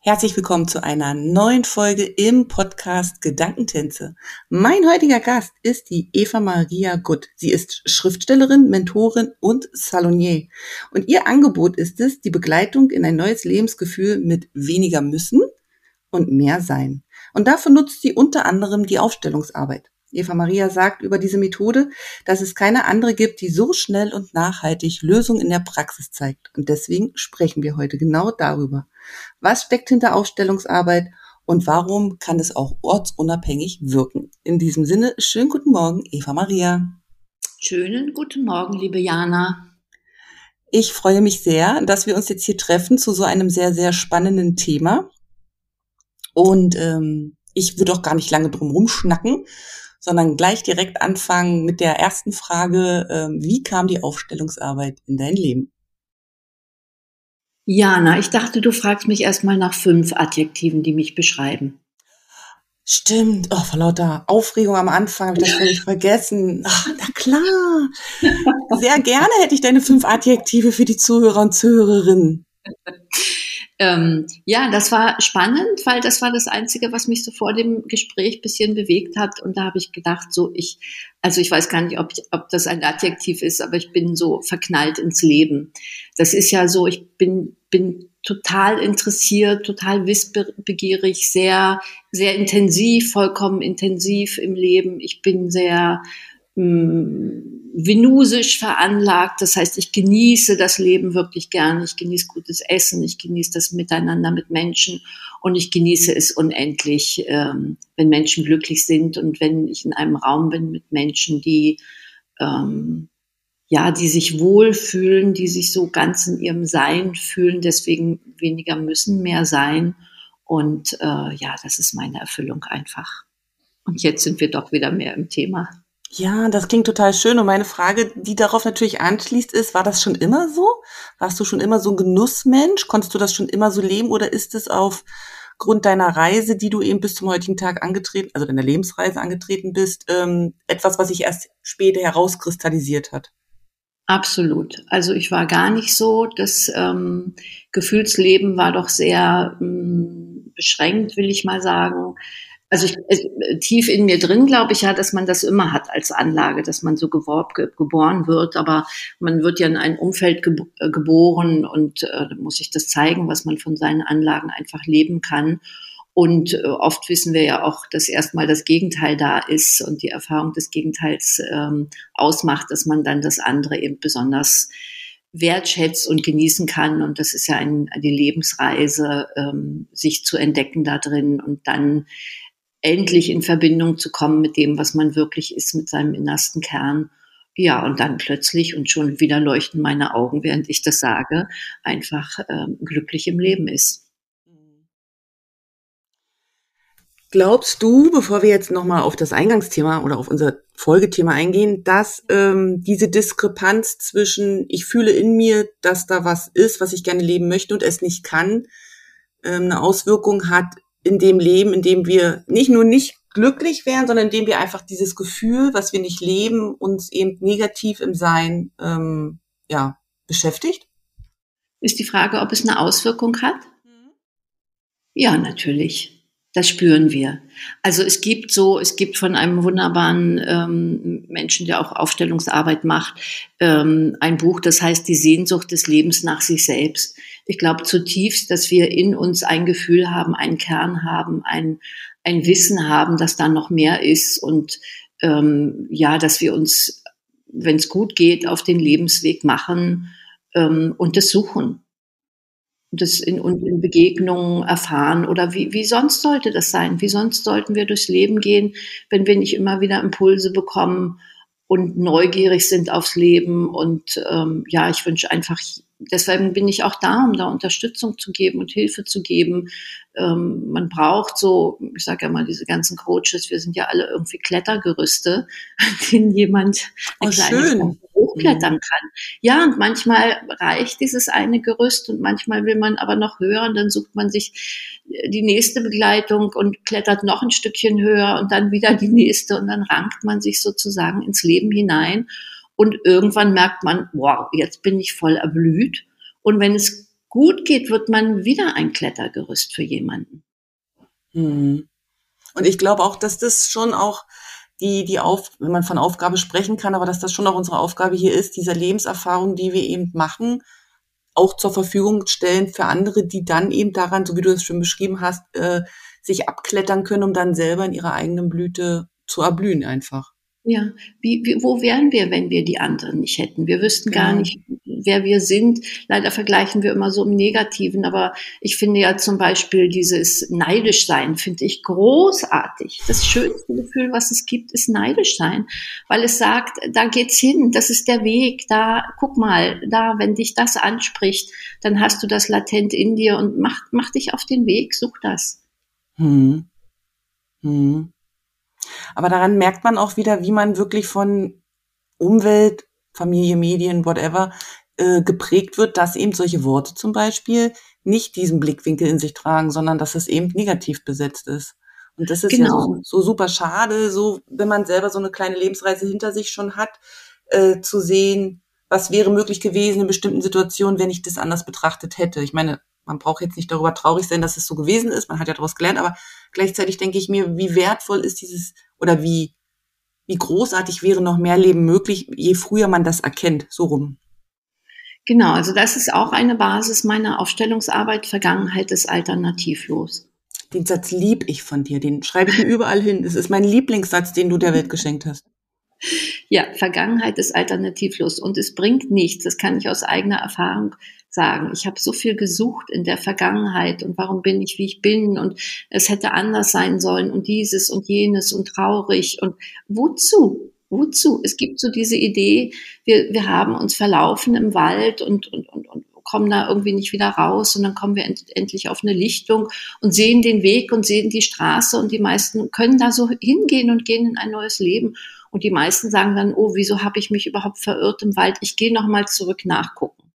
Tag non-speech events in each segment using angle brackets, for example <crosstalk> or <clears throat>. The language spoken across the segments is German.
Herzlich willkommen zu einer neuen Folge im Podcast Gedankentänze. Mein heutiger Gast ist die Eva Maria Gutt. Sie ist Schriftstellerin, Mentorin und Salonier. Und ihr Angebot ist es, die Begleitung in ein neues Lebensgefühl mit weniger müssen und mehr sein. Und dafür nutzt sie unter anderem die Aufstellungsarbeit. Eva Maria sagt über diese Methode, dass es keine andere gibt, die so schnell und nachhaltig Lösungen in der Praxis zeigt. Und deswegen sprechen wir heute genau darüber. Was steckt hinter Aufstellungsarbeit und warum kann es auch ortsunabhängig wirken? In diesem Sinne, schönen guten Morgen, Eva Maria. Schönen guten Morgen, liebe Jana. Ich freue mich sehr, dass wir uns jetzt hier treffen zu so einem sehr, sehr spannenden Thema. Und ähm, ich würde auch gar nicht lange drum rumschnacken, sondern gleich direkt anfangen mit der ersten Frage, äh, wie kam die Aufstellungsarbeit in dein Leben? Jana, ich dachte, du fragst mich erstmal nach fünf Adjektiven, die mich beschreiben. Stimmt, oh, vor lauter Aufregung am Anfang habe ich das <laughs> völlig vergessen. Ach, na klar. Sehr gerne hätte ich deine fünf Adjektive für die Zuhörer und Zuhörerinnen. Ähm, ja, das war spannend, weil das war das Einzige, was mich so vor dem Gespräch bisschen bewegt hat. Und da habe ich gedacht, so ich, also ich weiß gar nicht, ob, ich, ob das ein Adjektiv ist, aber ich bin so verknallt ins Leben. Das ist ja so, ich bin, bin total interessiert, total wissbegierig, sehr, sehr intensiv, vollkommen intensiv im Leben. Ich bin sehr, mh, mm, venusisch veranlagt. Das heißt, ich genieße das Leben wirklich gerne. Ich genieße gutes Essen, ich genieße das Miteinander mit Menschen und ich genieße es unendlich, ähm, wenn Menschen glücklich sind und wenn ich in einem Raum bin mit Menschen, die ähm, ja, die sich wohlfühlen, die sich so ganz in ihrem Sein fühlen, deswegen weniger müssen mehr sein. Und äh, ja, das ist meine Erfüllung einfach. Und jetzt sind wir doch wieder mehr im Thema. Ja, das klingt total schön. Und meine Frage, die darauf natürlich anschließt, ist, war das schon immer so? Warst du schon immer so ein Genussmensch? Konntest du das schon immer so leben? Oder ist es aufgrund deiner Reise, die du eben bis zum heutigen Tag angetreten, also deiner Lebensreise angetreten bist, ähm, etwas, was sich erst später herauskristallisiert hat? Absolut. Also ich war gar nicht so. Das ähm, Gefühlsleben war doch sehr ähm, beschränkt, will ich mal sagen also ich, äh, tief in mir drin glaube ich ja, dass man das immer hat als Anlage, dass man so geworb, ge, geboren wird, aber man wird ja in ein Umfeld ge, äh, geboren und äh, muss sich das zeigen, was man von seinen Anlagen einfach leben kann. Und äh, oft wissen wir ja auch, dass erstmal das Gegenteil da ist und die Erfahrung des Gegenteils ähm, ausmacht, dass man dann das andere eben besonders wertschätzt und genießen kann. Und das ist ja ein, die Lebensreise, ähm, sich zu entdecken da drin und dann endlich in Verbindung zu kommen mit dem, was man wirklich ist, mit seinem innersten Kern. Ja, und dann plötzlich und schon wieder leuchten meine Augen, während ich das sage, einfach ähm, glücklich im Leben ist. Glaubst du, bevor wir jetzt nochmal auf das Eingangsthema oder auf unser Folgethema eingehen, dass ähm, diese Diskrepanz zwischen ich fühle in mir, dass da was ist, was ich gerne leben möchte und es nicht kann, ähm, eine Auswirkung hat in dem Leben, in dem wir nicht nur nicht glücklich wären, sondern in dem wir einfach dieses Gefühl, was wir nicht leben, uns eben negativ im Sein ähm, ja, beschäftigt? Ist die Frage, ob es eine Auswirkung hat? Mhm. Ja, natürlich. Das spüren wir. Also es gibt so, es gibt von einem wunderbaren ähm, Menschen, der auch Aufstellungsarbeit macht, ähm, ein Buch, das heißt Die Sehnsucht des Lebens nach sich selbst. Ich glaube zutiefst, dass wir in uns ein Gefühl haben, einen Kern haben, ein, ein Wissen haben, dass da noch mehr ist und ähm, ja, dass wir uns, wenn es gut geht, auf den Lebensweg machen ähm, und das suchen das in, in Begegnungen erfahren oder wie, wie sonst sollte das sein? Wie sonst sollten wir durchs Leben gehen, wenn wir nicht immer wieder Impulse bekommen, und neugierig sind aufs Leben. Und ähm, ja, ich wünsche einfach, deswegen bin ich auch da, um da Unterstützung zu geben und Hilfe zu geben. Ähm, man braucht so, ich sage ja mal, diese ganzen Coaches, wir sind ja alle irgendwie Klettergerüste, an <laughs> denen jemand ein oh, schön. hochklettern mhm. kann. Ja, und manchmal reicht dieses eine Gerüst und manchmal will man aber noch höher und dann sucht man sich die nächste Begleitung und klettert noch ein Stückchen höher und dann wieder die nächste und dann rankt man sich sozusagen ins Leben hinein und irgendwann merkt man, wow, jetzt bin ich voll erblüht und wenn es gut geht, wird man wieder ein Klettergerüst für jemanden. Hm. Und ich glaube auch, dass das schon auch die, die auf, wenn man von Aufgabe sprechen kann, aber dass das schon auch unsere Aufgabe hier ist, diese Lebenserfahrung, die wir eben machen, auch zur Verfügung stellen für andere, die dann eben daran, so wie du es schon beschrieben hast, äh, sich abklettern können, um dann selber in ihrer eigenen Blüte zu erblühen einfach. Ja, wie, wie, wo wären wir, wenn wir die anderen nicht hätten? Wir wüssten gar ja. nicht, wer wir sind. Leider vergleichen wir immer so im Negativen, aber ich finde ja zum Beispiel dieses neidisch sein, finde ich großartig. Das schönste Gefühl, was es gibt, ist neidisch sein, weil es sagt, da geht's hin, das ist der Weg, da, guck mal, da, wenn dich das anspricht, dann hast du das latent in dir und mach, mach dich auf den Weg, such das. Hm. Hm. Aber daran merkt man auch wieder, wie man wirklich von Umwelt, Familie, Medien, whatever, äh, geprägt wird, dass eben solche Worte zum Beispiel nicht diesen Blickwinkel in sich tragen, sondern dass es eben negativ besetzt ist. Und das ist genau. ja so, so, super schade, so wenn man selber so eine kleine Lebensreise hinter sich schon hat, äh, zu sehen, was wäre möglich gewesen in bestimmten Situationen, wenn ich das anders betrachtet hätte. Ich meine, man braucht jetzt nicht darüber traurig sein, dass es so gewesen ist. Man hat ja daraus gelernt, aber gleichzeitig denke ich mir, wie wertvoll ist dieses oder wie, wie großartig wäre noch mehr Leben möglich, je früher man das erkennt, so rum. Genau, also das ist auch eine Basis meiner Aufstellungsarbeit. Vergangenheit ist alternativlos. Den Satz lieb ich von dir, den schreibe ich mir überall hin. Es ist mein Lieblingssatz, den du der Welt geschenkt hast. Ja, Vergangenheit ist alternativlos und es bringt nichts. Das kann ich aus eigener Erfahrung sagen. Ich habe so viel gesucht in der Vergangenheit und warum bin ich, wie ich bin und es hätte anders sein sollen und dieses und jenes und traurig und wozu? Wozu? Es gibt so diese Idee, wir, wir haben uns verlaufen im Wald und, und, und, und kommen da irgendwie nicht wieder raus und dann kommen wir end, endlich auf eine Lichtung und sehen den Weg und sehen die Straße und die meisten können da so hingehen und gehen in ein neues Leben und die meisten sagen dann, oh, wieso habe ich mich überhaupt verirrt im Wald? Ich gehe noch mal zurück nachgucken.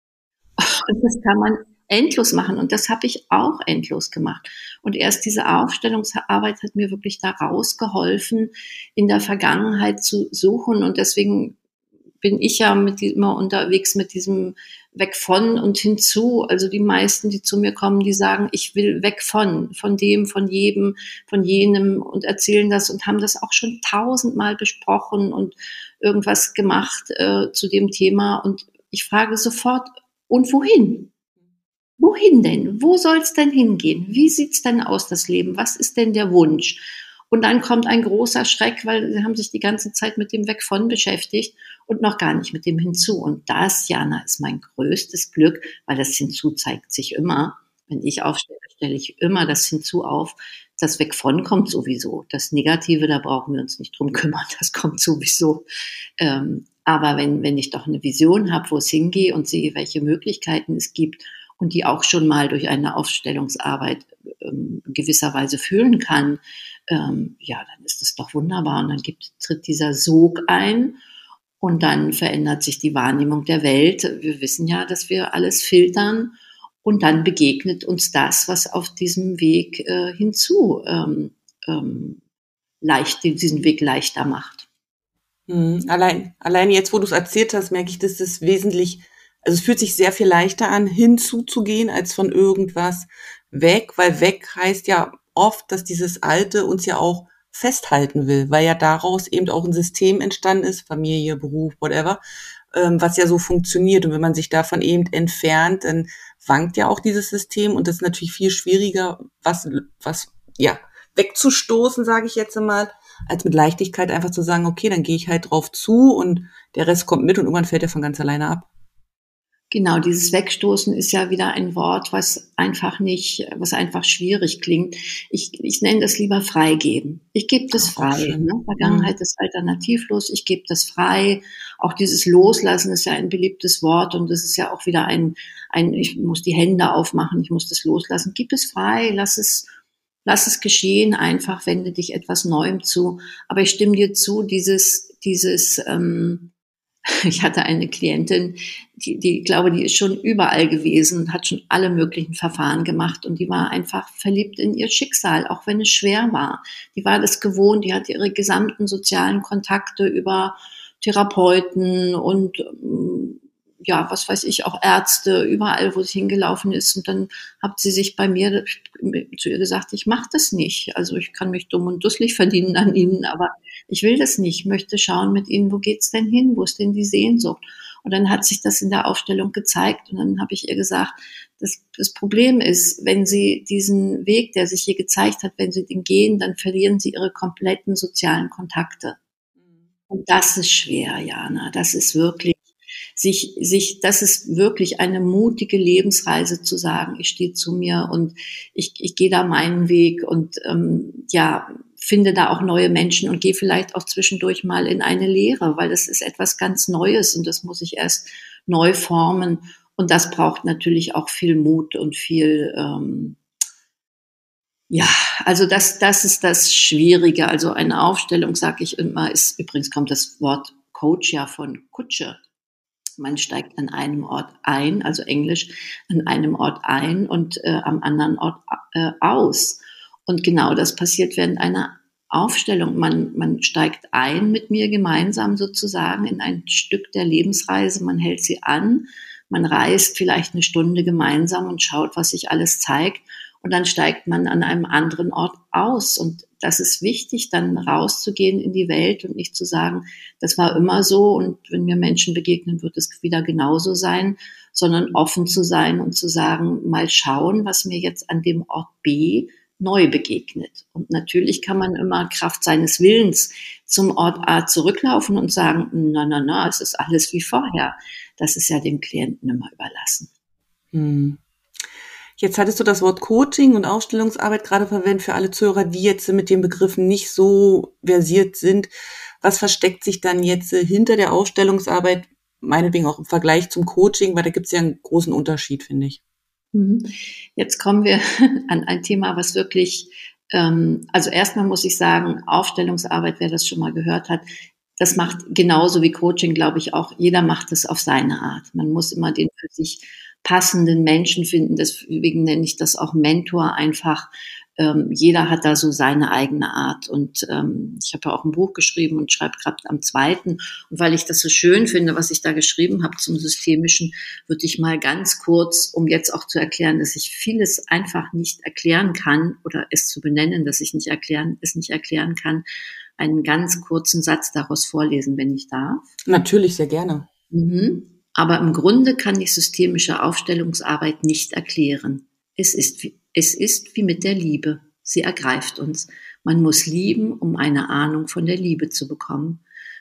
Und das kann man endlos machen. Und das habe ich auch endlos gemacht. Und erst diese Aufstellungsarbeit hat mir wirklich da rausgeholfen, in der Vergangenheit zu suchen. Und deswegen bin ich ja mit immer unterwegs mit diesem weg von und hinzu. Also die meisten, die zu mir kommen, die sagen, ich will weg von, von dem, von jedem, von jenem und erzählen das und haben das auch schon tausendmal besprochen und irgendwas gemacht äh, zu dem Thema. Und ich frage sofort, und wohin? Wohin denn? Wo soll es denn hingehen? Wie sieht es denn aus, das Leben? Was ist denn der Wunsch? Und dann kommt ein großer Schreck, weil sie haben sich die ganze Zeit mit dem Weg von beschäftigt und noch gar nicht mit dem Hinzu. Und das, Jana, ist mein größtes Glück, weil das Hinzu zeigt sich immer. Wenn ich aufstelle, stelle ich immer das Hinzu auf. Das Weg von kommt sowieso. Das Negative, da brauchen wir uns nicht drum kümmern. Das kommt sowieso. Ähm, aber wenn, wenn ich doch eine Vision habe, wo es hingehe und sehe, welche Möglichkeiten es gibt und die auch schon mal durch eine Aufstellungsarbeit ähm, gewisserweise fühlen kann, ähm, ja, dann ist das doch wunderbar. Und dann gibt, tritt dieser Sog ein und dann verändert sich die Wahrnehmung der Welt. Wir wissen ja, dass wir alles filtern und dann begegnet uns das, was auf diesem Weg äh, hinzu ähm, ähm, leicht, diesen Weg leichter macht. Mhm. Allein, allein jetzt, wo du es erzählt hast, merke ich, dass das wesentlich, also es fühlt sich sehr viel leichter an, hinzuzugehen, als von irgendwas weg, weil weg heißt ja oft, dass dieses Alte uns ja auch festhalten will, weil ja daraus eben auch ein System entstanden ist, Familie, Beruf, whatever, ähm, was ja so funktioniert. Und wenn man sich davon eben entfernt, dann wankt ja auch dieses System und das ist natürlich viel schwieriger, was, was, ja, wegzustoßen, sage ich jetzt einmal, als mit Leichtigkeit einfach zu sagen, okay, dann gehe ich halt drauf zu und der Rest kommt mit und irgendwann fällt er von ganz alleine ab. Genau, dieses Wegstoßen ist ja wieder ein Wort, was einfach nicht, was einfach schwierig klingt. Ich, ich nenne das lieber freigeben. Ich gebe das frei. Ne? Vergangenheit ist alternativlos. Ich gebe das frei. Auch dieses Loslassen ist ja ein beliebtes Wort und das ist ja auch wieder ein, ein, ich muss die Hände aufmachen, ich muss das loslassen. Gib es frei, lass es, lass es geschehen. Einfach wende dich etwas Neuem zu. Aber ich stimme dir zu, dieses, dieses, ähm, <laughs> ich hatte eine Klientin, die, die glaube, die ist schon überall gewesen, hat schon alle möglichen Verfahren gemacht und die war einfach verliebt in ihr Schicksal, auch wenn es schwer war. Die war das gewohnt, die hat ihre gesamten sozialen Kontakte über Therapeuten und ähm, ja, was weiß ich, auch Ärzte, überall, wo sie hingelaufen ist. Und dann hat sie sich bei mir zu ihr gesagt, ich mache das nicht. Also ich kann mich dumm und dusselig verdienen an ihnen, aber ich will das nicht, ich möchte schauen mit ihnen, wo geht's denn hin, wo ist denn die Sehnsucht? Und dann hat sich das in der Aufstellung gezeigt und dann habe ich ihr gesagt, das, das Problem ist, wenn Sie diesen Weg, der sich hier gezeigt hat, wenn Sie den gehen, dann verlieren Sie Ihre kompletten sozialen Kontakte. Und das ist schwer, Jana. Das ist wirklich sich, sich, das ist wirklich eine mutige Lebensreise zu sagen, ich stehe zu mir und ich, ich gehe da meinen Weg und ähm, ja, finde da auch neue Menschen und gehe vielleicht auch zwischendurch mal in eine Lehre, weil das ist etwas ganz Neues und das muss ich erst neu formen. Und das braucht natürlich auch viel Mut und viel, ähm, ja, also das, das ist das Schwierige. Also eine Aufstellung, sage ich immer, ist, übrigens kommt das Wort Coach ja von Kutsche. Man steigt an einem Ort ein, also Englisch, an einem Ort ein und äh, am anderen Ort äh, aus. Und genau das passiert während einer Aufstellung. Man, man steigt ein mit mir gemeinsam sozusagen in ein Stück der Lebensreise. Man hält sie an. Man reist vielleicht eine Stunde gemeinsam und schaut, was sich alles zeigt. Und dann steigt man an einem anderen Ort aus. Und das ist wichtig, dann rauszugehen in die Welt und nicht zu sagen, das war immer so und wenn mir Menschen begegnen, wird es wieder genauso sein, sondern offen zu sein und zu sagen, mal schauen, was mir jetzt an dem Ort B neu begegnet. Und natürlich kann man immer Kraft seines Willens zum Ort A zurücklaufen und sagen, na, na, na, es ist alles wie vorher. Das ist ja dem Klienten immer überlassen. Hm. Jetzt hattest du das Wort Coaching und Aufstellungsarbeit gerade verwendet für alle Zuhörer, die jetzt mit den Begriffen nicht so versiert sind. Was versteckt sich dann jetzt hinter der Aufstellungsarbeit, meinetwegen auch im Vergleich zum Coaching, weil da gibt es ja einen großen Unterschied, finde ich. Mhm. Jetzt kommen wir <laughs> an ein Thema, was wirklich, ähm, also erstmal muss ich sagen, Aufstellungsarbeit, wer das schon mal gehört hat, das macht genauso wie Coaching, glaube ich, auch. Jeder macht es auf seine Art. Man muss immer den für sich passenden Menschen finden. Deswegen nenne ich das auch Mentor einfach. Ähm, jeder hat da so seine eigene Art. Und ähm, ich habe ja auch ein Buch geschrieben und schreibe gerade am zweiten. Und weil ich das so schön finde, was ich da geschrieben habe zum Systemischen, würde ich mal ganz kurz, um jetzt auch zu erklären, dass ich vieles einfach nicht erklären kann oder es zu benennen, dass ich nicht erklären, es nicht erklären kann, einen ganz kurzen Satz daraus vorlesen, wenn ich darf. Natürlich, sehr gerne. Mhm. Aber im Grunde kann ich systemische Aufstellungsarbeit nicht erklären. Es ist, es ist wie mit der Liebe. Sie ergreift uns. Man muss lieben, um eine Ahnung von der Liebe zu bekommen.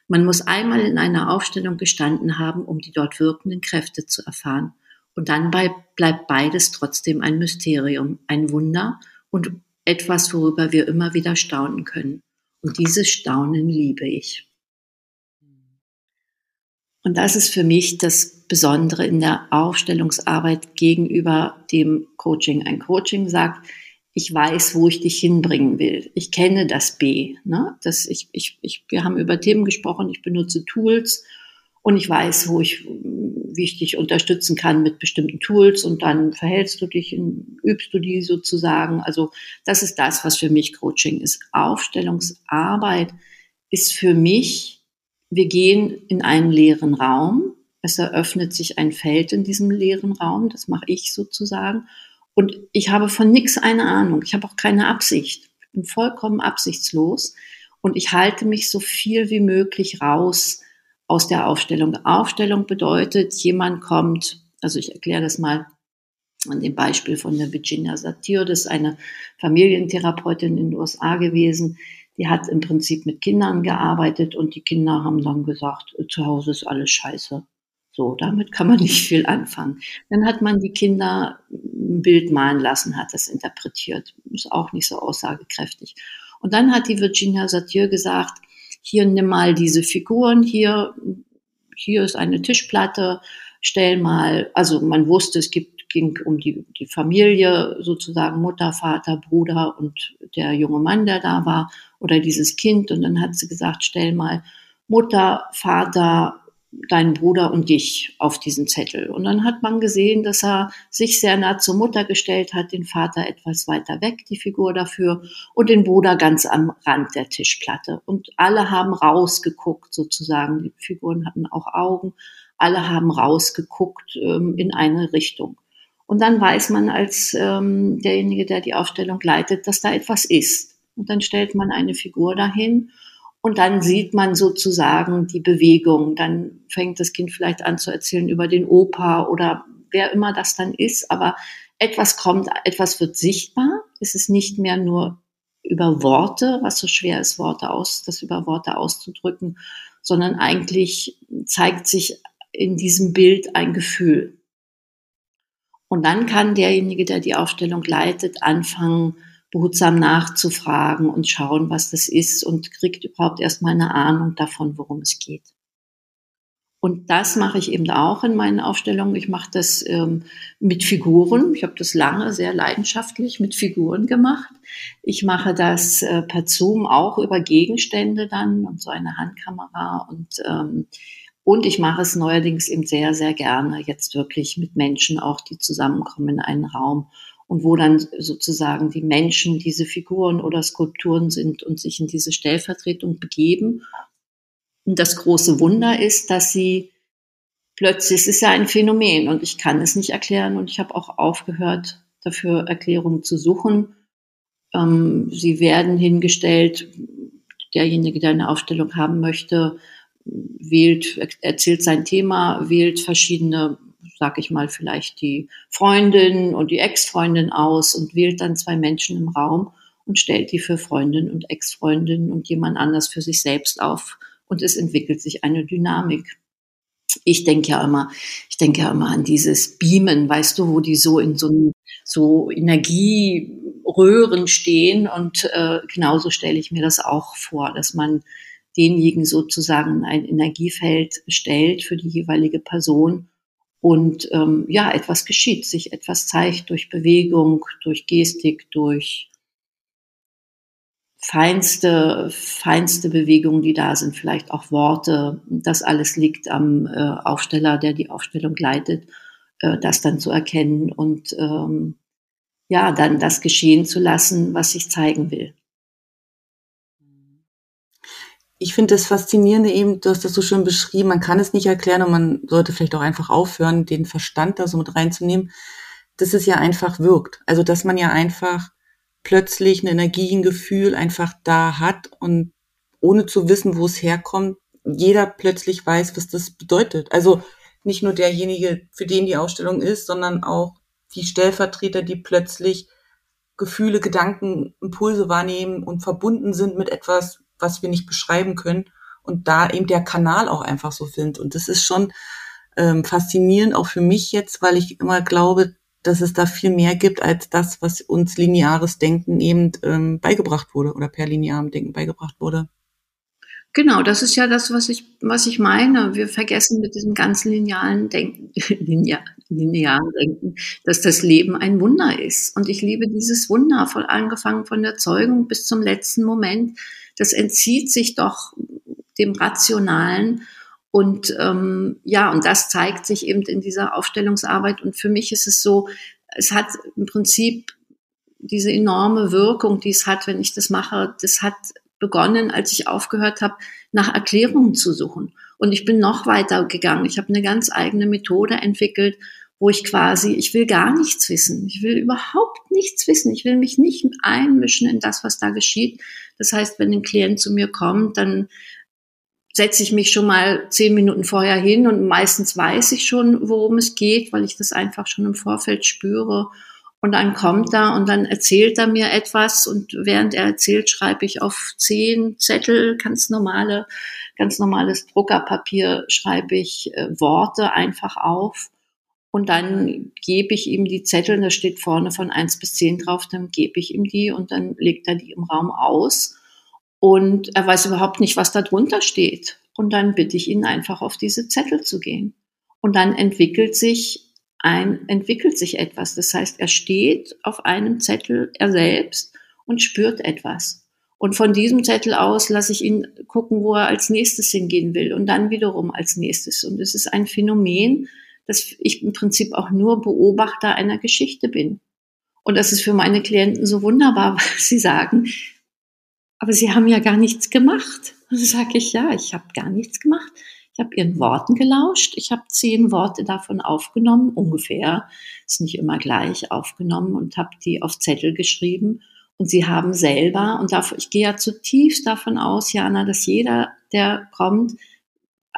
Man muss einmal in einer Aufstellung gestanden haben, um die dort wirkenden Kräfte zu erfahren. Und dann bleibt beides trotzdem ein Mysterium, ein Wunder und etwas, worüber wir immer wieder staunen können. Und dieses Staunen liebe ich. Und das ist für mich das Besondere in der Aufstellungsarbeit gegenüber dem Coaching. Ein Coaching sagt, ich weiß, wo ich dich hinbringen will. Ich kenne das B. Ne? Das ich, ich, ich, wir haben über Themen gesprochen, ich benutze Tools und ich weiß, wo ich, wie ich dich unterstützen kann mit bestimmten Tools und dann verhältst du dich, übst du die sozusagen. Also das ist das, was für mich Coaching ist. Aufstellungsarbeit ist für mich wir gehen in einen leeren Raum. Es eröffnet sich ein Feld in diesem leeren Raum. Das mache ich sozusagen. Und ich habe von nichts eine Ahnung. Ich habe auch keine Absicht. Ich bin vollkommen absichtslos. Und ich halte mich so viel wie möglich raus aus der Aufstellung. Aufstellung bedeutet, jemand kommt, also ich erkläre das mal an dem Beispiel von der Virginia Satir, das ist eine Familientherapeutin in den USA gewesen, die hat im Prinzip mit Kindern gearbeitet und die Kinder haben dann gesagt, zu Hause ist alles scheiße. So, damit kann man <laughs> nicht viel anfangen. Dann hat man die Kinder ein Bild malen lassen, hat das interpretiert. Ist auch nicht so aussagekräftig. Und dann hat die Virginia Satir gesagt, hier nimm mal diese Figuren, hier, hier ist eine Tischplatte, stell mal, also man wusste, es gibt, ging um die, die Familie, sozusagen Mutter, Vater, Bruder und der junge Mann, der da war, oder dieses Kind. Und dann hat sie gesagt, stell mal Mutter, Vater, deinen Bruder und dich auf diesen Zettel. Und dann hat man gesehen, dass er sich sehr nah zur Mutter gestellt hat, den Vater etwas weiter weg, die Figur dafür, und den Bruder ganz am Rand der Tischplatte. Und alle haben rausgeguckt, sozusagen. Die Figuren hatten auch Augen. Alle haben rausgeguckt ähm, in eine Richtung. Und dann weiß man als ähm, derjenige, der die Aufstellung leitet, dass da etwas ist. Und dann stellt man eine Figur dahin und dann sieht man sozusagen die Bewegung. Dann fängt das Kind vielleicht an zu erzählen über den Opa oder wer immer das dann ist. Aber etwas kommt, etwas wird sichtbar. Es ist nicht mehr nur über Worte, was so schwer ist, Worte aus, das über Worte auszudrücken, sondern eigentlich zeigt sich in diesem Bild ein Gefühl. Und dann kann derjenige, der die Aufstellung leitet, anfangen, behutsam nachzufragen und schauen, was das ist und kriegt überhaupt erstmal eine Ahnung davon, worum es geht. Und das mache ich eben auch in meinen Aufstellungen. Ich mache das ähm, mit Figuren. Ich habe das lange sehr leidenschaftlich mit Figuren gemacht. Ich mache das äh, per Zoom auch über Gegenstände dann und so eine Handkamera und ähm, und ich mache es neuerdings eben sehr, sehr gerne jetzt wirklich mit Menschen auch, die zusammenkommen in einen Raum und wo dann sozusagen die Menschen diese Figuren oder Skulpturen sind und sich in diese Stellvertretung begeben. Und das große Wunder ist, dass sie plötzlich, es ist ja ein Phänomen und ich kann es nicht erklären und ich habe auch aufgehört, dafür Erklärungen zu suchen. Ähm, sie werden hingestellt, derjenige, der eine Aufstellung haben möchte, wählt, erzählt sein Thema, wählt verschiedene sag ich mal, vielleicht die Freundin und die Ex-Freundin aus und wählt dann zwei Menschen im Raum und stellt die für Freundin und Ex-Freundin und jemand anders für sich selbst auf. Und es entwickelt sich eine Dynamik. Ich denke ja immer, ich denke ja immer an dieses Beamen, weißt du, wo die so in so, so Energieröhren stehen? Und äh, genauso stelle ich mir das auch vor, dass man denjenigen sozusagen ein Energiefeld stellt für die jeweilige Person und ähm, ja, etwas geschieht, sich etwas zeigt durch Bewegung, durch Gestik, durch feinste, feinste Bewegungen, die da sind, vielleicht auch Worte. Das alles liegt am äh, Aufsteller, der die Aufstellung leitet, äh, das dann zu erkennen und ähm, ja, dann das geschehen zu lassen, was sich zeigen will ich finde das Faszinierende eben, du hast das so schön beschrieben, man kann es nicht erklären und man sollte vielleicht auch einfach aufhören, den Verstand da so mit reinzunehmen, dass es ja einfach wirkt. Also, dass man ja einfach plötzlich eine Energie, ein Gefühl einfach da hat und ohne zu wissen, wo es herkommt, jeder plötzlich weiß, was das bedeutet. Also nicht nur derjenige, für den die Ausstellung ist, sondern auch die Stellvertreter, die plötzlich Gefühle, Gedanken, Impulse wahrnehmen und verbunden sind mit etwas, was wir nicht beschreiben können. Und da eben der Kanal auch einfach so sind. Und das ist schon ähm, faszinierend, auch für mich jetzt, weil ich immer glaube, dass es da viel mehr gibt als das, was uns lineares Denken eben ähm, beigebracht wurde oder per linearem Denken beigebracht wurde. Genau, das ist ja das, was ich, was ich meine. Wir vergessen mit diesem ganzen linearen Denken, <laughs> linear, linearen Denken, dass das Leben ein Wunder ist. Und ich liebe dieses Wunder, von angefangen von der Zeugung bis zum letzten Moment das entzieht sich doch dem Rationalen. Und ähm, ja, und das zeigt sich eben in dieser Aufstellungsarbeit. Und für mich ist es so, es hat im Prinzip diese enorme Wirkung, die es hat, wenn ich das mache, das hat begonnen, als ich aufgehört habe, nach Erklärungen zu suchen. Und ich bin noch weiter gegangen. Ich habe eine ganz eigene Methode entwickelt, wo ich quasi, ich will gar nichts wissen. Ich will überhaupt nichts wissen. Ich will mich nicht einmischen in das, was da geschieht. Das heißt, wenn ein Klient zu mir kommt, dann setze ich mich schon mal zehn Minuten vorher hin und meistens weiß ich schon, worum es geht, weil ich das einfach schon im Vorfeld spüre. Und dann kommt er und dann erzählt er mir etwas und während er erzählt, schreibe ich auf zehn Zettel, ganz normale, ganz normales Druckerpapier, schreibe ich äh, Worte einfach auf. Und dann gebe ich ihm die Zettel, da steht vorne von eins bis zehn drauf, dann gebe ich ihm die und dann legt er die im Raum aus. Und er weiß überhaupt nicht, was da drunter steht. Und dann bitte ich ihn einfach auf diese Zettel zu gehen. Und dann entwickelt sich ein, entwickelt sich etwas. Das heißt, er steht auf einem Zettel, er selbst, und spürt etwas. Und von diesem Zettel aus lasse ich ihn gucken, wo er als nächstes hingehen will und dann wiederum als nächstes. Und es ist ein Phänomen, dass ich im Prinzip auch nur Beobachter einer Geschichte bin. Und das ist für meine Klienten so wunderbar, <laughs> weil sie sagen, aber sie haben ja gar nichts gemacht. Dann sage ich, ja, ich habe gar nichts gemacht. Ich habe ihren Worten gelauscht. Ich habe zehn Worte davon aufgenommen, ungefähr, ist nicht immer gleich, aufgenommen und habe die auf Zettel geschrieben. Und sie haben selber, und dafür, ich gehe ja zutiefst davon aus, Jana, dass jeder, der kommt,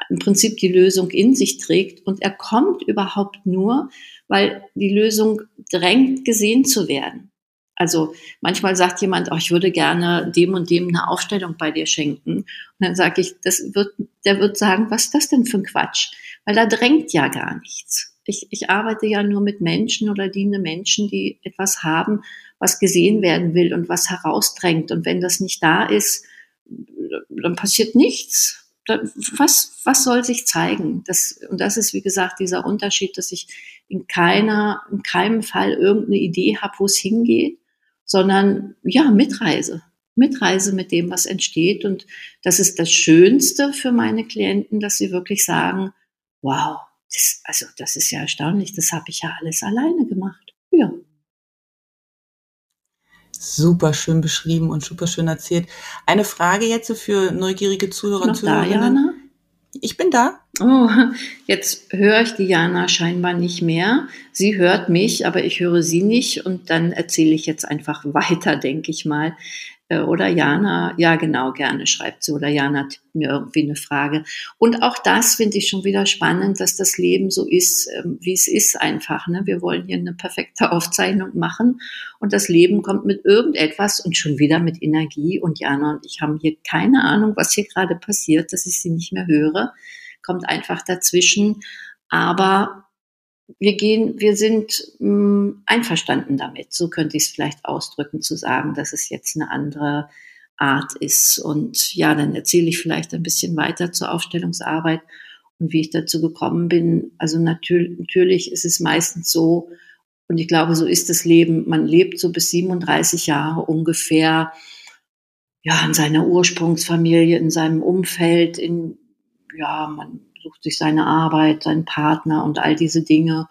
im Prinzip die Lösung in sich trägt. Und er kommt überhaupt nur, weil die Lösung drängt, gesehen zu werden. Also manchmal sagt jemand, oh, ich würde gerne dem und dem eine Aufstellung bei dir schenken. Und dann sage ich, das wird, der wird sagen, was ist das denn für ein Quatsch? Weil da drängt ja gar nichts. Ich, ich arbeite ja nur mit Menschen oder diene Menschen, die etwas haben, was gesehen werden will und was herausdrängt. Und wenn das nicht da ist, dann passiert nichts. Was, was soll sich zeigen? Das, und das ist, wie gesagt, dieser Unterschied, dass ich in keiner, in keinem Fall irgendeine Idee habe, wo es hingeht, sondern ja, Mitreise. Mitreise mit dem, was entsteht. Und das ist das Schönste für meine Klienten, dass sie wirklich sagen, wow, das, also das ist ja erstaunlich, das habe ich ja alles alleine Super schön beschrieben und super schön erzählt. Eine Frage jetzt für neugierige Zuhörer und Zuhörerinnen. Ich bin da. Oh, <laughs> jetzt höre ich Diana scheinbar nicht mehr. Sie hört mich, aber ich höre sie nicht und dann erzähle ich jetzt einfach <laughs> weiter, denke ich mal. Äh, oder Jana, ja genau, gerne schreibt sie. Oder Jana tippt mir irgendwie eine Frage. Und auch das finde ich schon wieder spannend, dass das Leben so ist, ähm, wie es ist einfach. Ne? Wir wollen hier eine perfekte <laughs> Aufzeichnung machen und das Leben kommt mit irgendetwas und schon wieder mit Energie. Und Jana und ich haben hier keine Ahnung, was hier gerade passiert, dass ich sie nicht mehr höre. Kommt einfach dazwischen. Aber wir gehen, wir sind mh, hm, einverstanden damit. So könnte ich es vielleicht ausdrücken, zu sagen, dass es jetzt eine andere Art ist. Und ja, dann erzähle ich vielleicht ein bisschen weiter zur Aufstellungsarbeit und wie ich dazu gekommen bin. Also natürlich, natürlich ist es meistens so, und ich glaube, so ist das Leben. Man lebt so bis 37 Jahre ungefähr, ja, in seiner Ursprungsfamilie, in seinem Umfeld, in, ja, man sucht sich seine Arbeit, seinen Partner und all diese Dinge.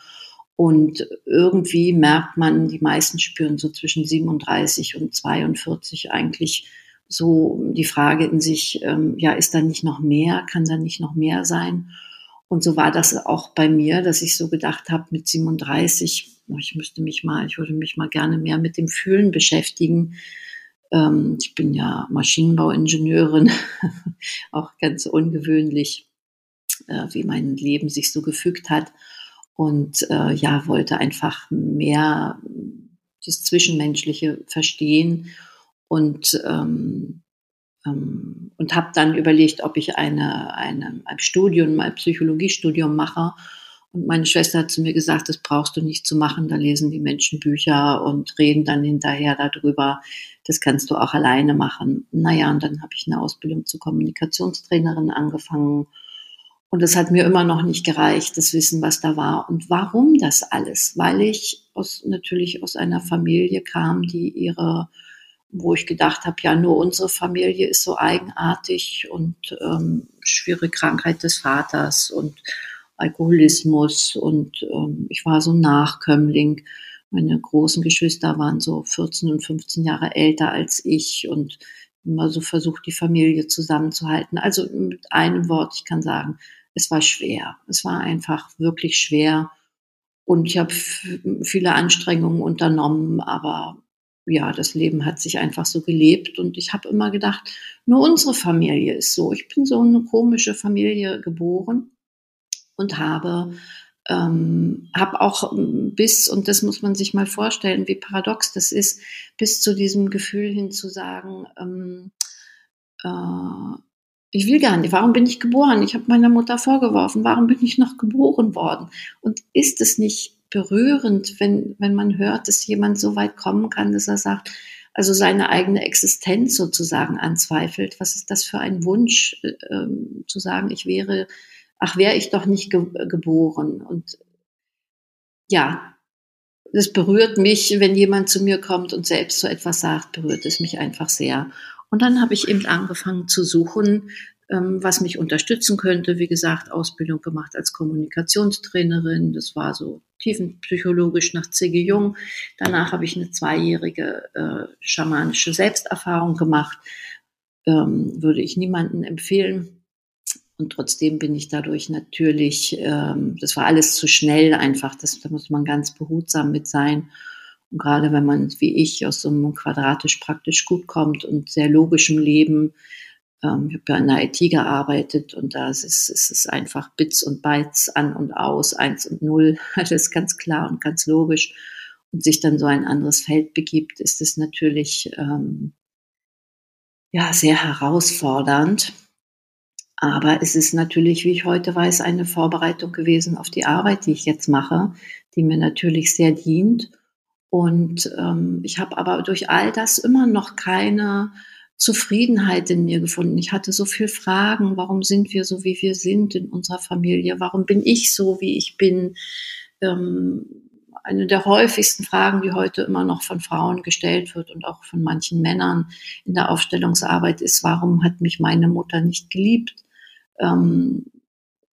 Und irgendwie merkt man, die meisten spüren so zwischen 37 und 42 eigentlich so die Frage in sich, ähm, ja, ist da nicht noch mehr? Kann da nicht noch mehr sein? Und so war das auch bei mir, dass ich so gedacht habe, mit 37, ich müsste mich mal, ich würde mich mal gerne mehr mit dem Fühlen beschäftigen. Ähm, ich bin ja Maschinenbauingenieurin, <laughs> auch ganz ungewöhnlich äh, wie mein Leben sich so gefügt hat. Und äh, ja, wollte einfach mehr das Zwischenmenschliche verstehen und ähm, ähm, und habe dann überlegt, ob ich eine, eine, ein Studium, ein Psychologiestudium mache. Und meine Schwester hat zu mir gesagt, das brauchst du nicht zu machen, da lesen die Menschen Bücher und reden dann hinterher darüber. Das kannst du auch alleine machen. Naja, und dann habe ich eine Ausbildung zur Kommunikationstrainerin angefangen und es hat mir immer noch nicht gereicht, das Wissen, was da war. Und warum das alles? Weil ich aus, natürlich aus einer Familie kam, die ihre, wo ich gedacht habe, ja, nur unsere Familie ist so eigenartig und ähm, schwere Krankheit des Vaters und Alkoholismus und ähm, ich war so ein Nachkömmling. Meine großen Geschwister waren so 14 und 15 Jahre älter als ich und immer so versucht, die Familie zusammenzuhalten. Also mit einem Wort, ich kann sagen, es war schwer. Es war einfach wirklich schwer. Und ich habe viele Anstrengungen unternommen, aber ja, das Leben hat sich einfach so gelebt und ich habe immer gedacht, nur unsere Familie ist so. Ich bin so eine komische Familie geboren und habe ähm, habe auch bis, und das muss man sich mal vorstellen, wie paradox das ist, bis zu diesem Gefühl hin zu sagen, ähm, äh, ich will gar nicht, warum bin ich geboren? Ich habe meiner Mutter vorgeworfen, warum bin ich noch geboren worden? Und ist es nicht berührend, wenn, wenn man hört, dass jemand so weit kommen kann, dass er sagt, also seine eigene Existenz sozusagen anzweifelt. Was ist das für ein Wunsch, äh, ähm, zu sagen, ich wäre, ach, wäre ich doch nicht ge geboren. Und ja, das berührt mich, wenn jemand zu mir kommt und selbst so etwas sagt, berührt es mich einfach sehr. Und dann habe ich eben angefangen zu suchen, ähm, was mich unterstützen könnte. Wie gesagt, Ausbildung gemacht als Kommunikationstrainerin. Das war so tiefenpsychologisch nach C.G. Jung. Danach habe ich eine zweijährige äh, schamanische Selbsterfahrung gemacht. Ähm, würde ich niemandem empfehlen. Und trotzdem bin ich dadurch natürlich, ähm, das war alles zu schnell einfach, das, da muss man ganz behutsam mit sein. Gerade wenn man, wie ich, aus so einem quadratisch praktisch gut kommt und sehr logischem Leben, ähm, ich habe ja in der IT gearbeitet und da ist, ist es einfach Bits und Bytes an und aus, eins und null, <laughs> alles ganz klar und ganz logisch. Und sich dann so ein anderes Feld begibt, ist es natürlich ähm, ja sehr herausfordernd. Aber es ist natürlich, wie ich heute weiß, eine Vorbereitung gewesen auf die Arbeit, die ich jetzt mache, die mir natürlich sehr dient. Und ähm, ich habe aber durch all das immer noch keine Zufriedenheit in mir gefunden. Ich hatte so viele Fragen. Warum sind wir so, wie wir sind in unserer Familie? Warum bin ich so, wie ich bin? Ähm, eine der häufigsten Fragen, die heute immer noch von Frauen gestellt wird und auch von manchen Männern in der Aufstellungsarbeit ist, warum hat mich meine Mutter nicht geliebt? Ähm,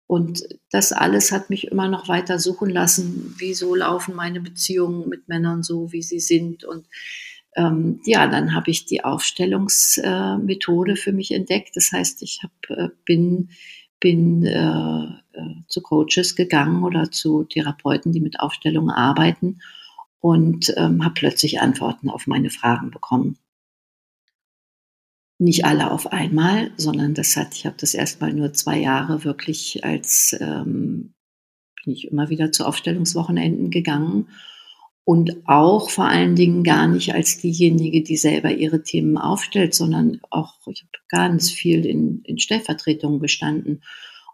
und das alles hat mich immer noch weiter suchen lassen. Wieso laufen meine Beziehungen mit Männern so, wie sie sind? Und ähm, ja, dann habe ich die Aufstellungsmethode äh, für mich entdeckt. Das heißt, ich hab, äh, bin, bin äh, äh, zu Coaches gegangen oder zu Therapeuten, die mit Aufstellungen arbeiten und ähm, habe plötzlich Antworten auf meine Fragen bekommen. Nicht alle auf einmal, sondern das hat, ich habe das erstmal nur zwei Jahre wirklich als ähm, bin ich immer wieder zu Aufstellungswochenenden gegangen und auch vor allen Dingen gar nicht als diejenige, die selber ihre Themen aufstellt, sondern auch, ich habe ganz viel in, in Stellvertretungen gestanden.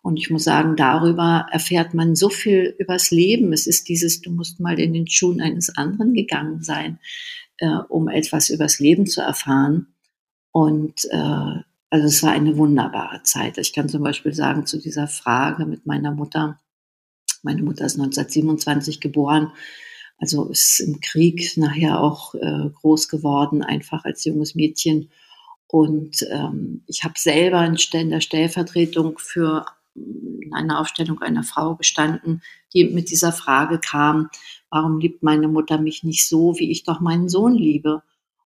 Und ich muss sagen, darüber erfährt man so viel übers Leben. Es ist dieses, du musst mal in den Schuhen eines anderen gegangen sein, äh, um etwas übers Leben zu erfahren. Und äh, also es war eine wunderbare Zeit. Ich kann zum Beispiel sagen zu dieser Frage mit meiner Mutter. Meine Mutter ist 1927 geboren also ist im Krieg nachher auch äh, groß geworden, einfach als junges Mädchen. Und ähm, ich habe selber in der Stellvertretung für eine Aufstellung einer Frau gestanden, die mit dieser Frage kam, warum liebt meine Mutter mich nicht so, wie ich doch meinen Sohn liebe?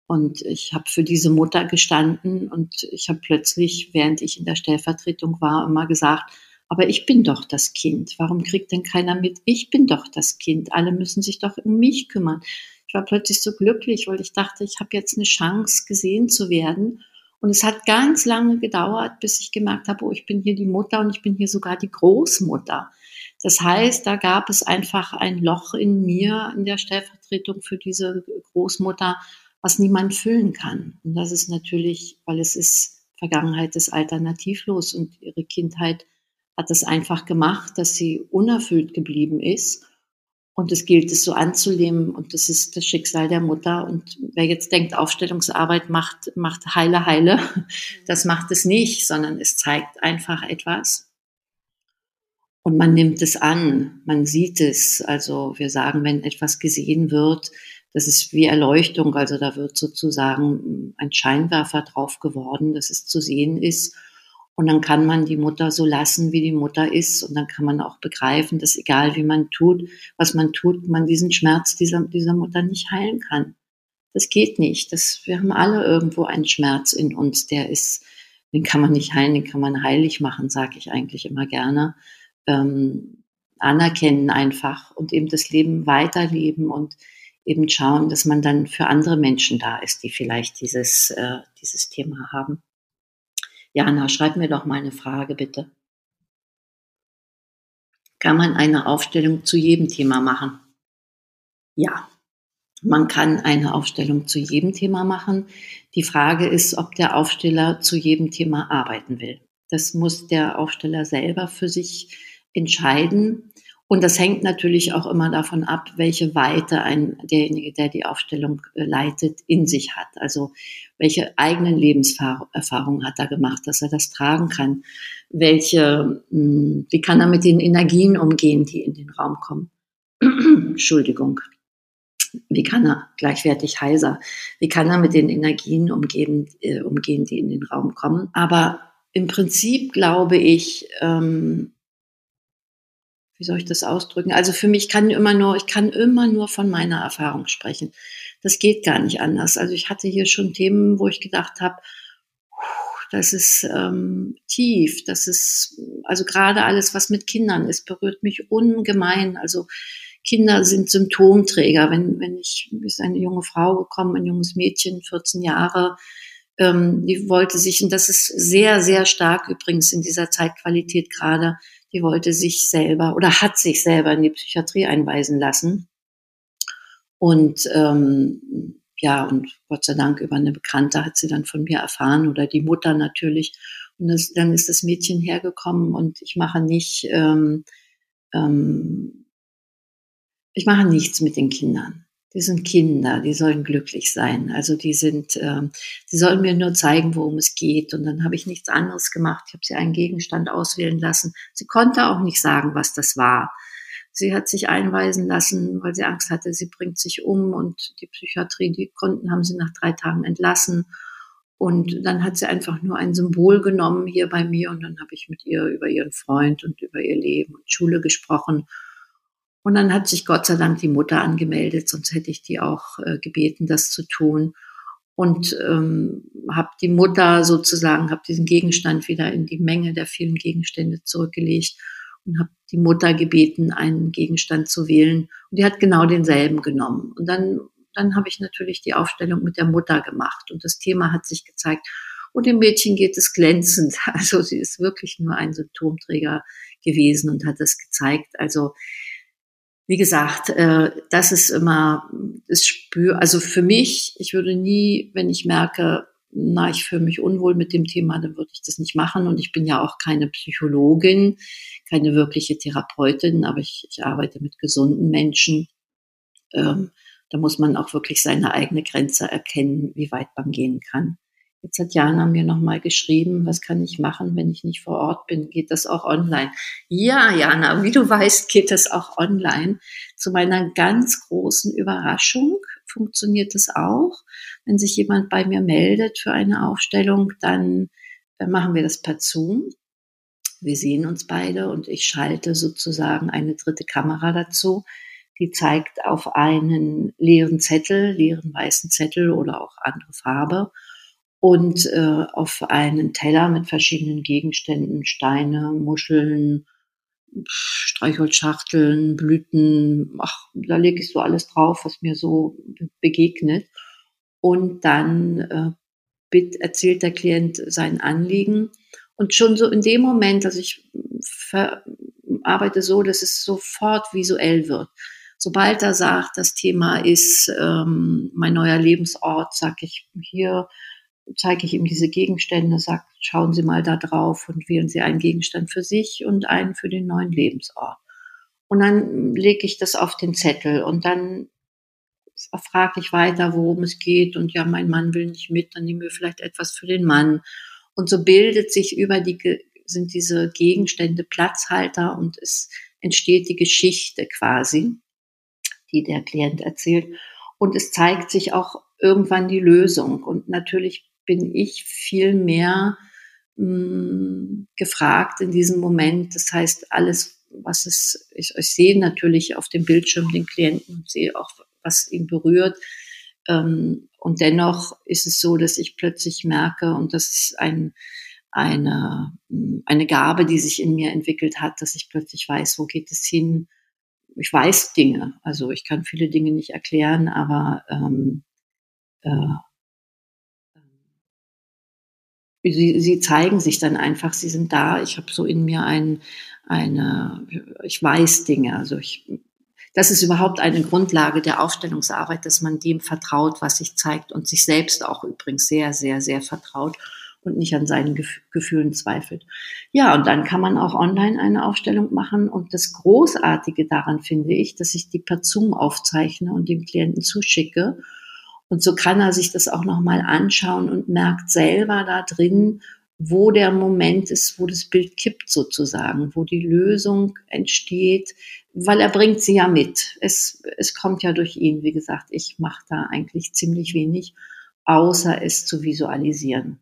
Und ich habe für diese Mutter gestanden und ich habe plötzlich, während ich in der Stellvertretung war, immer gesagt, aber ich bin doch das Kind. Warum kriegt denn keiner mit? Ich bin doch das Kind. Alle müssen sich doch um mich kümmern. Ich war plötzlich so glücklich, weil ich dachte, ich habe jetzt eine Chance, gesehen zu werden. Und es hat ganz lange gedauert, bis ich gemerkt habe, oh, ich bin hier die Mutter und ich bin hier sogar die Großmutter. Das heißt, da gab es einfach ein Loch in mir, in der Stellvertretung für diese Großmutter, was niemand füllen kann. Und das ist natürlich, weil es ist, Vergangenheit ist alternativlos und ihre Kindheit hat es einfach gemacht, dass sie unerfüllt geblieben ist. Und es gilt es so anzunehmen. Und das ist das Schicksal der Mutter. Und wer jetzt denkt, Aufstellungsarbeit macht, macht heile, heile, das macht es nicht, sondern es zeigt einfach etwas. Und man nimmt es an, man sieht es. Also wir sagen, wenn etwas gesehen wird, das ist wie Erleuchtung. Also da wird sozusagen ein Scheinwerfer drauf geworden, dass es zu sehen ist. Und dann kann man die Mutter so lassen, wie die Mutter ist. Und dann kann man auch begreifen, dass egal wie man tut, was man tut, man diesen Schmerz dieser, dieser Mutter nicht heilen kann. Das geht nicht. Das, wir haben alle irgendwo einen Schmerz in uns, der ist, den kann man nicht heilen, den kann man heilig machen, sage ich eigentlich immer gerne. Ähm, anerkennen einfach und eben das Leben weiterleben und eben schauen, dass man dann für andere Menschen da ist, die vielleicht dieses, äh, dieses Thema haben. Jana, schreib mir doch mal eine Frage, bitte. kann man eine Aufstellung zu jedem Thema machen. Ja, man kann eine Aufstellung zu jedem Thema machen. Die Frage ist, ob der Aufsteller zu jedem Thema arbeiten will. Das muss der Aufsteller selber für sich entscheiden. Und das hängt natürlich auch immer davon ab, welche Weite ein, derjenige, der die Aufstellung äh, leitet, in sich hat. Also welche eigenen Lebenserfahrungen hat er gemacht, dass er das tragen kann. Welche, hm, wie kann er mit den Energien umgehen, die in den Raum kommen? <clears throat> Entschuldigung. Wie kann er gleichwertig heiser? Wie kann er mit den Energien umgehen, äh, umgehen, die in den Raum kommen? Aber im Prinzip glaube ich, ähm, wie soll ich das ausdrücken? Also für mich kann immer nur, ich kann immer nur von meiner Erfahrung sprechen. Das geht gar nicht anders. Also ich hatte hier schon Themen, wo ich gedacht habe, das ist ähm, tief, das ist, also gerade alles, was mit Kindern ist, berührt mich ungemein. Also Kinder sind Symptomträger. Wenn, wenn ich, ist eine junge Frau gekommen, ein junges Mädchen, 14 Jahre, ähm, die wollte sich, und das ist sehr, sehr stark übrigens in dieser Zeitqualität gerade, die wollte sich selber oder hat sich selber in die Psychiatrie einweisen lassen. Und ähm, ja, und Gott sei Dank über eine Bekannte hat sie dann von mir erfahren oder die Mutter natürlich. Und das, dann ist das Mädchen hergekommen und ich mache nicht, ähm, ähm, ich mache nichts mit den Kindern die sind Kinder, die sollen glücklich sein. Also die sind, äh, die sollen mir nur zeigen, worum es geht. Und dann habe ich nichts anderes gemacht. Ich habe sie einen Gegenstand auswählen lassen. Sie konnte auch nicht sagen, was das war. Sie hat sich einweisen lassen, weil sie Angst hatte, sie bringt sich um und die Psychiatrie, die konnten, haben sie nach drei Tagen entlassen. Und dann hat sie einfach nur ein Symbol genommen hier bei mir und dann habe ich mit ihr über ihren Freund und über ihr Leben und Schule gesprochen. Und dann hat sich Gott sei Dank die Mutter angemeldet, sonst hätte ich die auch äh, gebeten, das zu tun. Und ähm, habe die Mutter sozusagen, habe diesen Gegenstand wieder in die Menge der vielen Gegenstände zurückgelegt und habe die Mutter gebeten, einen Gegenstand zu wählen. Und die hat genau denselben genommen. Und dann, dann habe ich natürlich die Aufstellung mit der Mutter gemacht. Und das Thema hat sich gezeigt. Und dem Mädchen geht es glänzend. <laughs> Also sie ist wirklich nur ein Symptomträger gewesen und hat es gezeigt. Also wie gesagt, äh, das ist immer das Spür. Also für mich, ich würde nie, wenn ich merke, na, ich fühle mich unwohl mit dem Thema, dann würde ich das nicht machen. Und ich bin ja auch keine Psychologin, keine wirkliche Therapeutin, aber ich, ich arbeite mit gesunden Menschen. Ähm, da muss man auch wirklich seine eigene Grenze erkennen, wie weit man gehen kann. Jetzt hat Jana mir nochmal geschrieben, was kann ich machen, wenn ich nicht vor Ort bin? Geht das auch online? Ja, Jana, wie du weißt, geht das auch online. Zu meiner ganz großen Überraschung funktioniert es auch. Wenn sich jemand bei mir meldet für eine Aufstellung, dann machen wir das per Zoom. Wir sehen uns beide und ich schalte sozusagen eine dritte Kamera dazu. Die zeigt auf einen leeren Zettel, leeren weißen Zettel oder auch andere Farbe und äh, auf einen Teller mit verschiedenen Gegenständen, Steine, Muscheln, Streichholzschachteln, Blüten, ach, da lege ich so alles drauf, was mir so begegnet. Und dann äh, bitt, erzählt der Klient sein Anliegen. Und schon so in dem Moment, also ich arbeite so, dass es sofort visuell wird. Sobald er sagt, das Thema ist ähm, mein neuer Lebensort, sage ich hier, zeige ich ihm diese Gegenstände, sage, schauen Sie mal da drauf und wählen Sie einen Gegenstand für sich und einen für den neuen Lebensort. Und dann lege ich das auf den Zettel und dann frage ich weiter, worum es geht und ja, mein Mann will nicht mit, dann nehmen wir vielleicht etwas für den Mann. Und so bildet sich über die, sind diese Gegenstände Platzhalter und es entsteht die Geschichte quasi, die der Klient erzählt. Und es zeigt sich auch irgendwann die Lösung. Und natürlich bin ich viel mehr mh, hm, gefragt in diesem Moment. Das heißt, alles, was es, ich, ich sehe natürlich auf dem Bildschirm den Klienten und sehe auch, was ihn berührt. Ähm, und dennoch ist es so, dass ich plötzlich merke, und das ist ein, eine, hm, eine Gabe, die sich in mir entwickelt hat, dass ich plötzlich weiß, wo geht es hin. Ich weiß Dinge, also ich kann viele Dinge nicht erklären, aber ähm, äh, sie, sie zeigen sich dann einfach, sie sind da. Ich habe so in mir ein, eine, ich weiß Dinge. Also ich, das ist überhaupt eine Grundlage der Aufstellungsarbeit, dass man dem vertraut, was sich zeigt und sich selbst auch übrigens sehr, sehr, sehr vertraut und nicht an seinen Gef Gefühlen zweifelt. Ja, und dann kann man auch online eine Aufstellung machen. Und das Großartige daran finde ich, dass ich die per Zoom aufzeichne und dem Klienten zuschicke. Und so kann er sich das auch nochmal anschauen und merkt selber da drin, wo der Moment ist, wo das Bild kippt sozusagen, wo die Lösung entsteht, weil er bringt sie ja mit. Es, es kommt ja durch ihn. Wie gesagt, ich mache da eigentlich ziemlich wenig, außer es zu visualisieren.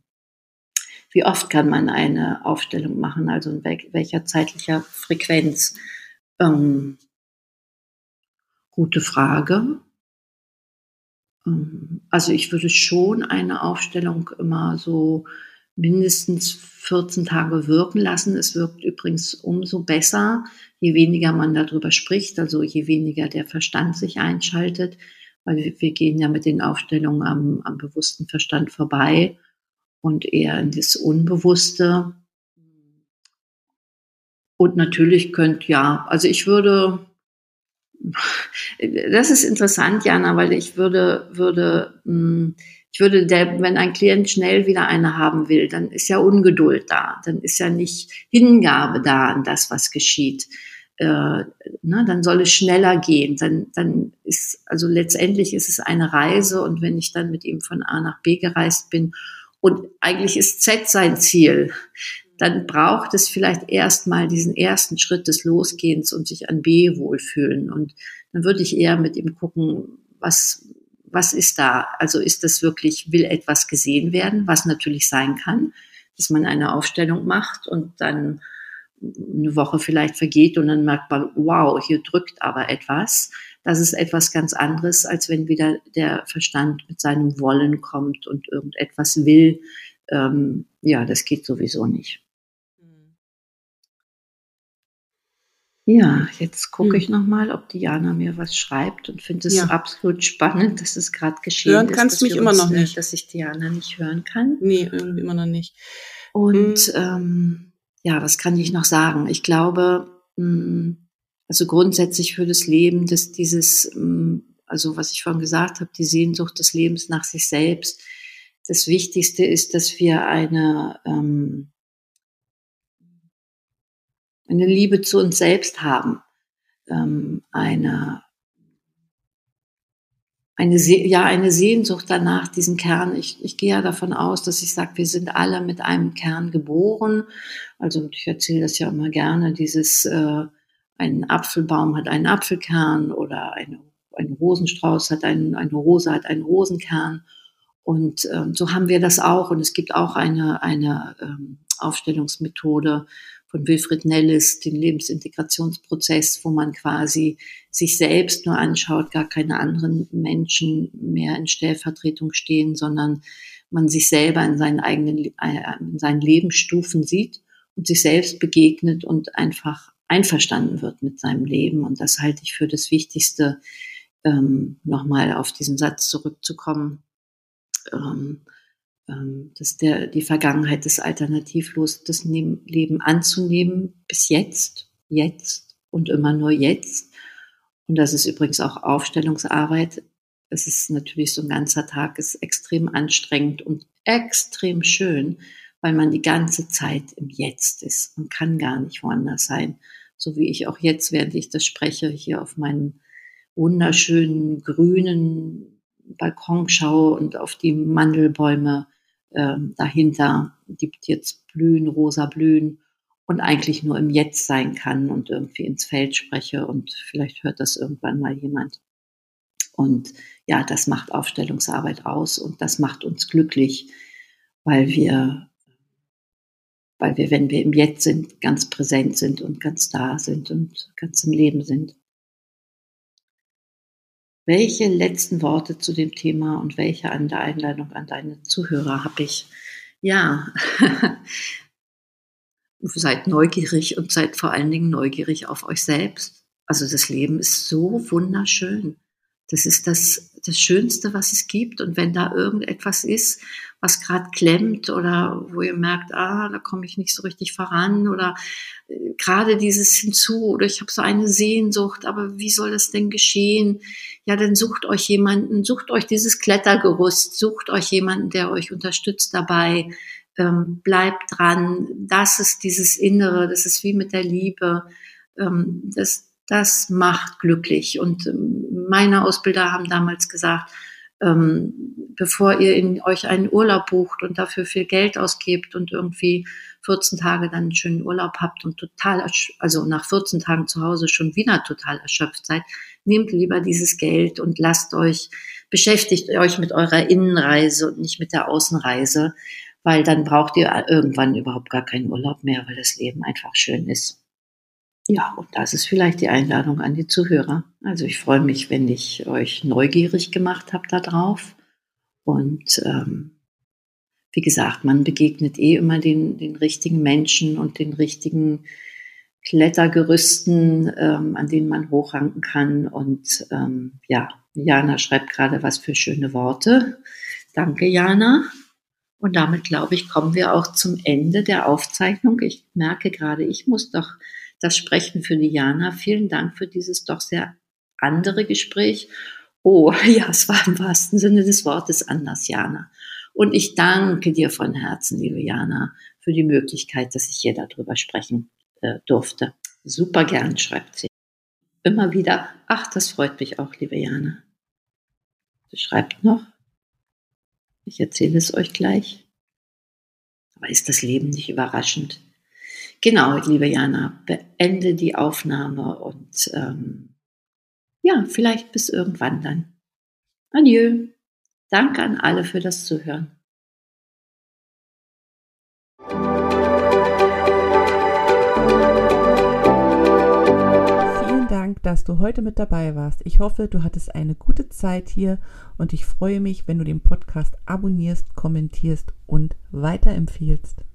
Wie oft kann man eine Aufstellung machen, also in welcher zeitlicher Frequenz? Ähm, gute Frage. Ähm, also ich würde schon eine Aufstellung immer so mindestens 14 Tage wirken lassen. Es wirkt übrigens umso besser, je weniger man darüber spricht, also je weniger der Verstand sich einschaltet, weil wir, gehen ja mit den Aufstellungen am, am bewussten Verstand vorbei und eher in das Unbewusste. Und natürlich könnt ja, also ich würde, das ist interessant, Jana, weil ich würde, würde, hm, ich würde, der, wenn ein Klient schnell wieder eine haben will, dann ist ja Ungeduld da, dann ist ja nicht Hingabe da an das, was geschieht. Äh, ne, dann soll es schneller gehen. Dann, dann ist, also letztendlich ist es eine Reise und wenn ich dann mit ihm von A nach B gereist bin und eigentlich ist Z sein Ziel, dann braucht es vielleicht erstmal diesen ersten Schritt des Losgehens und sich an B wohlfühlen. Und dann würde ich eher mit ihm gucken, was, was ist da? Also ist das wirklich, will etwas gesehen werden, was natürlich sein kann, dass man eine Aufstellung macht und dann eine Woche vielleicht vergeht und dann merkt man, wow, hier drückt aber etwas. Das ist etwas ganz anderes, als wenn wieder der Verstand mit seinem Wollen kommt und irgendetwas will. Ähm, ja, das geht sowieso nicht. Ja, jetzt gucke hm. ich nochmal, ob Diana mir was schreibt und finde es ja. absolut spannend, dass es gerade geschehen hören ist. Hören kannst du mich immer noch nicht. Dass ich Diana nicht hören kann. Nee, irgendwie immer noch nicht. Und hm. ähm, ja, was kann ich noch sagen? Ich glaube, mm, also grundsätzlich für das Leben, dass dieses, mm, also was ich vorhin gesagt habe, die Sehnsucht des Lebens nach sich selbst, das Wichtigste ist, dass wir eine, ähm, eine Liebe zu uns selbst haben, ähm, eine eine, ja, eine Sehnsucht danach, diesen Kern. Ich, ich gehe ja davon aus, dass ich sage, wir sind alle mit einem Kern geboren. Also ich erzähle das ja immer gerne, dieses, äh, ein Apfelbaum hat einen Apfelkern oder eine, ein Rosenstrauß hat einen, eine Rose hat einen Rosenkern. Und ähm, so haben wir das auch. Und es gibt auch eine, eine ähm, Aufstellungsmethode, von Wilfried Nellis, den Lebensintegrationsprozess, wo man quasi sich selbst nur anschaut, gar keine anderen Menschen mehr in Stellvertretung stehen, sondern man sich selber in seinen eigenen, äh, in seinen Lebensstufen sieht und sich selbst begegnet und einfach einverstanden wird mit seinem Leben. Und das halte ich für das Wichtigste, ähm, nochmal auf diesen Satz zurückzukommen. Ähm, dass der, die Vergangenheit des alternativlos das Leben anzunehmen, bis jetzt, jetzt und immer nur jetzt. Und das ist übrigens auch Aufstellungsarbeit. Es ist natürlich so ein ganzer Tag, ist extrem anstrengend und extrem schön, weil man die ganze Zeit im Jetzt ist und kann gar nicht woanders sein. So wie ich auch jetzt, während ich das spreche, hier auf meinen wunderschönen grünen Balkon schaue und auf die Mandelbäume ähm, dahinter, die jetzt blühen, rosa blühen und eigentlich nur im Jetzt sein kann und irgendwie ins Feld spreche und vielleicht hört das irgendwann mal jemand. Und ja, das macht Aufstellungsarbeit aus und das macht uns glücklich, weil wir, weil wir, wenn wir im Jetzt sind, ganz präsent sind und ganz da sind und ganz im Leben sind. Welche letzten Worte zu dem Thema und welche an der Einladung an deine Zuhörer habe ich? Ja, <laughs> seid neugierig und seid vor allen Dingen neugierig auf euch selbst. Also das Leben ist so wunderschön. Das ist das, das Schönste, was es gibt. Und wenn da irgendetwas ist, was gerade klemmt oder wo ihr merkt, ah, da komme ich nicht so richtig voran oder gerade dieses hinzu oder ich habe so eine Sehnsucht, aber wie soll das denn geschehen? Ja, dann sucht euch jemanden, sucht euch dieses Klettergerüst, sucht euch jemanden, der euch unterstützt dabei. Ähm, bleibt dran. Das ist dieses Innere, das ist wie mit der Liebe. Ähm, das, das macht glücklich. Und ähm, meine Ausbilder haben damals gesagt, ähm, bevor ihr in euch einen Urlaub bucht und dafür viel Geld ausgebt und irgendwie 14 Tage dann einen schönen Urlaub habt und total, also nach 14 Tagen zu Hause schon wieder total erschöpft seid, nehmt lieber dieses Geld und lasst euch, beschäftigt euch mit eurer Innenreise und nicht mit der Außenreise, weil dann braucht ihr irgendwann überhaupt gar keinen Urlaub mehr, weil das Leben einfach schön ist. Ja, und das ist vielleicht die Einladung an die Zuhörer. Also ich freue mich, wenn ich euch neugierig gemacht habe darauf. Und ähm, wie gesagt, man begegnet eh immer den, den richtigen Menschen und den richtigen Klettergerüsten, ähm, an denen man hochranken kann. Und ähm, ja, Jana schreibt gerade was für schöne Worte. Danke, Jana. Und damit, glaube ich, kommen wir auch zum Ende der Aufzeichnung. Ich merke gerade, ich muss doch das Sprechen für Diana. Vielen Dank für dieses doch sehr andere Gespräch. Oh, <laughs> ja, es war im wahrsten Sinne des Wortes anders, Jana. Und ich danke dir von Herzen, liebe Jana, für die Möglichkeit, dass ich hier darüber sprechen äh, durfte. Super gern, schreibt sie. Immer wieder. Ach, das freut mich auch, liebe Jana. Sie schreibt noch. Ich erzähle es euch gleich. Aber ist das Leben nicht überraschend? Genau, liebe Jana, beende die Aufnahme und ähm, ja, vielleicht bis irgendwann dann. Adieu. Danke an alle für das Zuhören. Vielen Dank, dass du heute mit dabei warst. Ich hoffe, du hattest eine gute Zeit hier und ich freue mich, wenn du den Podcast abonnierst, kommentierst und weiterempfiehlst.